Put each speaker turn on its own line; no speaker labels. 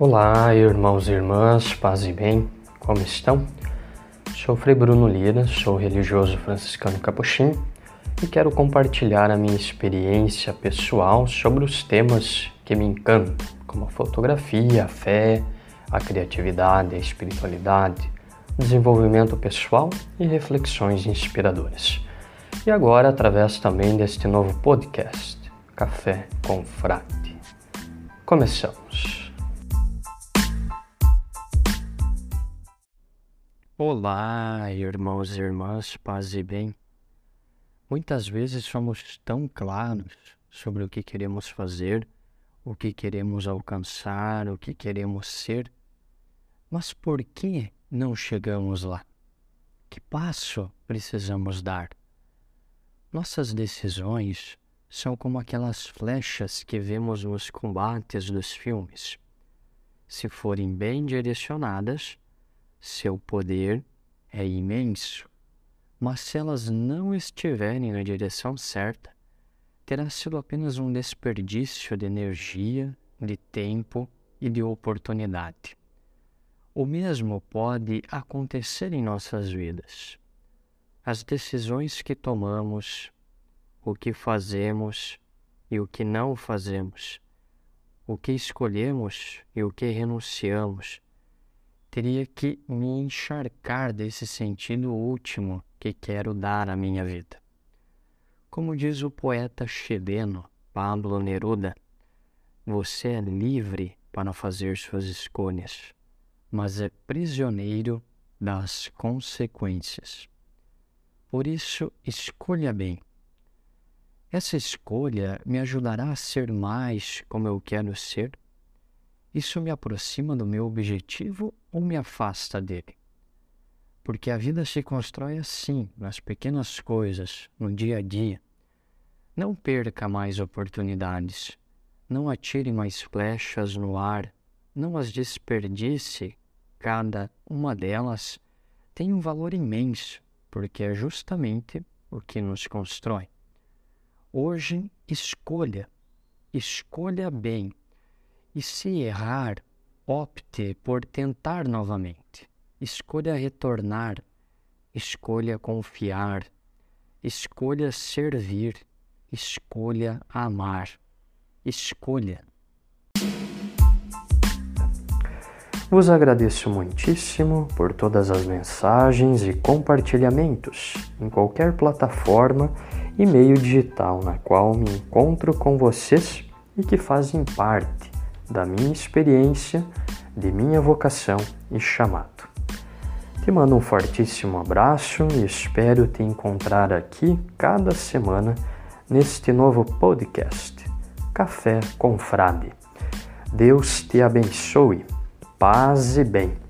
Olá, irmãos e irmãs, paz e bem, como estão? Sou Frei Bruno Lira, sou religioso franciscano capuchinho e quero compartilhar a minha experiência pessoal sobre os temas que me encantam, como a fotografia, a fé, a criatividade, a espiritualidade, desenvolvimento pessoal e reflexões inspiradoras. E agora, através também deste novo podcast, Café com Frade. Começamos. Olá, irmãos e irmãs, paz e bem. Muitas vezes somos tão claros sobre o que queremos fazer, o que queremos alcançar, o que queremos ser, mas por que não chegamos lá? Que passo precisamos dar? Nossas decisões são como aquelas flechas que vemos nos combates dos filmes. Se forem bem direcionadas, seu poder é imenso, mas se elas não estiverem na direção certa, terá sido apenas um desperdício de energia, de tempo e de oportunidade. O mesmo pode acontecer em nossas vidas. As decisões que tomamos, o que fazemos e o que não fazemos, o que escolhemos e o que renunciamos, teria que me encharcar desse sentido último que quero dar à minha vida. Como diz o poeta chileno Pablo Neruda, você é livre para fazer suas escolhas, mas é prisioneiro das consequências. Por isso, escolha bem. Essa escolha me ajudará a ser mais como eu quero ser isso me aproxima do meu objetivo ou me afasta dele? Porque a vida se constrói assim, nas pequenas coisas, no dia a dia. Não perca mais oportunidades. Não atire mais flechas no ar. Não as desperdice. Cada uma delas tem um valor imenso, porque é justamente o que nos constrói. Hoje, escolha. Escolha bem e se errar, opte por tentar novamente. Escolha retornar, escolha confiar, escolha servir, escolha amar. Escolha. Vos agradeço muitíssimo por todas as mensagens e compartilhamentos em qualquer plataforma e meio digital na qual me encontro com vocês e que fazem parte da minha experiência, de minha vocação e chamado. Te mando um fortíssimo abraço e espero te encontrar aqui cada semana neste novo podcast, Café com Frade. Deus te abençoe, paz e bem.